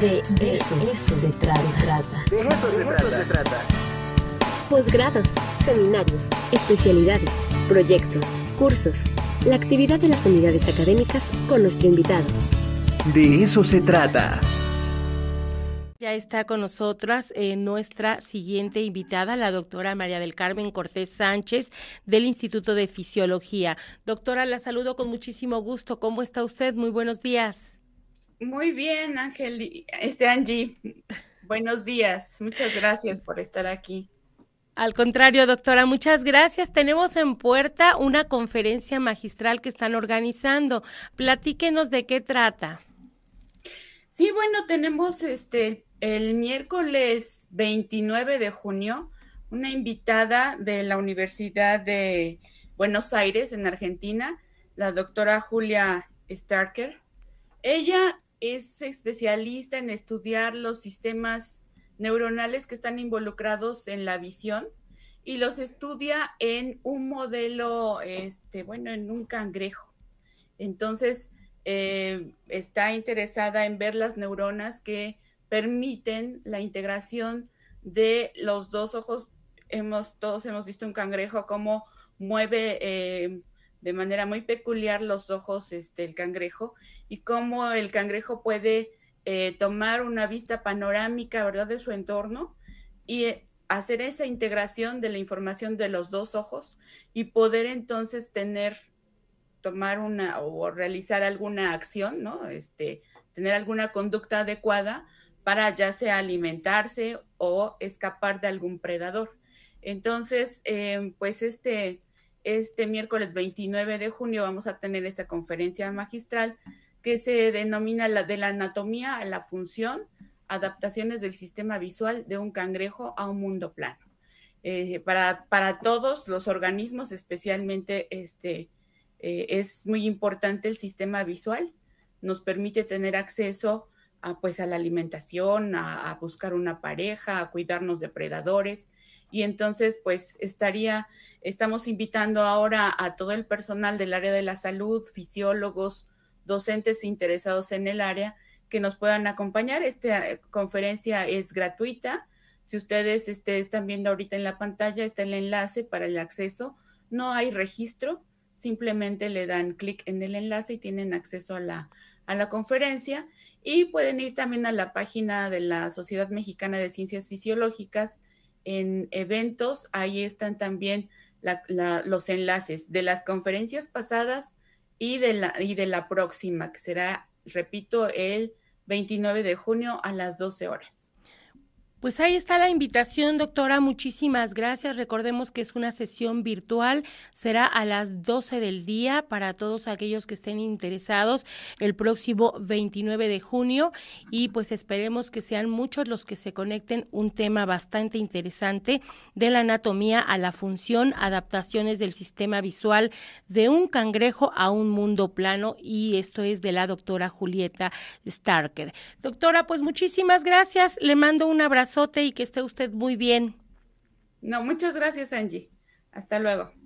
De, eso, se trata. De eso, se, trata. Posgrados, seminarios, especialidades, proyectos, cursos, la actividad de las unidades académicas con nuestro invitado. De eso se trata. Ya está con nosotras eh, nuestra siguiente invitada, la doctora María del Carmen Cortés Sánchez del Instituto de Fisiología. Doctora, la saludo con muchísimo gusto. ¿Cómo está usted? Muy buenos días. Muy bien, Ángel, este Angie. Buenos días. Muchas gracias por estar aquí. Al contrario, doctora, muchas gracias. Tenemos en puerta una conferencia magistral que están organizando. Platíquenos de qué trata. Sí, bueno, tenemos este el miércoles 29 de junio una invitada de la Universidad de Buenos Aires, en Argentina, la doctora Julia Starker. Ella es especialista en estudiar los sistemas neuronales que están involucrados en la visión y los estudia en un modelo, este, bueno, en un cangrejo. Entonces, eh, está interesada en ver las neuronas que permiten la integración de los dos ojos. Hemos, todos hemos visto un cangrejo cómo mueve eh, de manera muy peculiar los ojos este, el cangrejo y cómo el cangrejo puede eh, tomar una vista panorámica, ¿verdad?, de su entorno y eh, hacer esa integración de la información de los dos ojos y poder entonces tener, tomar una o realizar alguna acción, ¿no? Este, tener alguna conducta adecuada para ya sea alimentarse o escapar de algún predador. Entonces, eh, pues este, este miércoles 29 de junio vamos a tener esta conferencia magistral que se denomina la de la anatomía a la función, adaptaciones del sistema visual de un cangrejo a un mundo plano. Eh, para, para, todos los organismos, especialmente este, eh, es muy importante el sistema visual, nos permite tener acceso a, pues a la alimentación, a, buscar una pareja, a cuidarnos de predadores. Y entonces, pues estaría, estamos invitando ahora a todo el personal del área de la salud, fisiólogos, docentes interesados en el área, que nos puedan acompañar. Esta eh, conferencia es gratuita. Si ustedes este, están viendo ahorita en la pantalla, está el enlace para el acceso. No hay registro, simplemente le dan clic en el enlace y tienen acceso a la, a la conferencia y pueden ir también a la página de la Sociedad Mexicana de Ciencias Fisiológicas en eventos. Ahí están también los enlaces de las conferencias pasadas y de, la, y de la próxima, que será, repito, el 29 de junio a las 12 horas. Pues ahí está la invitación, doctora. Muchísimas gracias. Recordemos que es una sesión virtual. Será a las 12 del día para todos aquellos que estén interesados el próximo 29 de junio. Y pues esperemos que sean muchos los que se conecten. Un tema bastante interesante de la anatomía a la función, adaptaciones del sistema visual de un cangrejo a un mundo plano. Y esto es de la doctora Julieta Starker. Doctora, pues muchísimas gracias. Le mando un abrazo y que esté usted muy bien. No, muchas gracias, Angie. Hasta luego.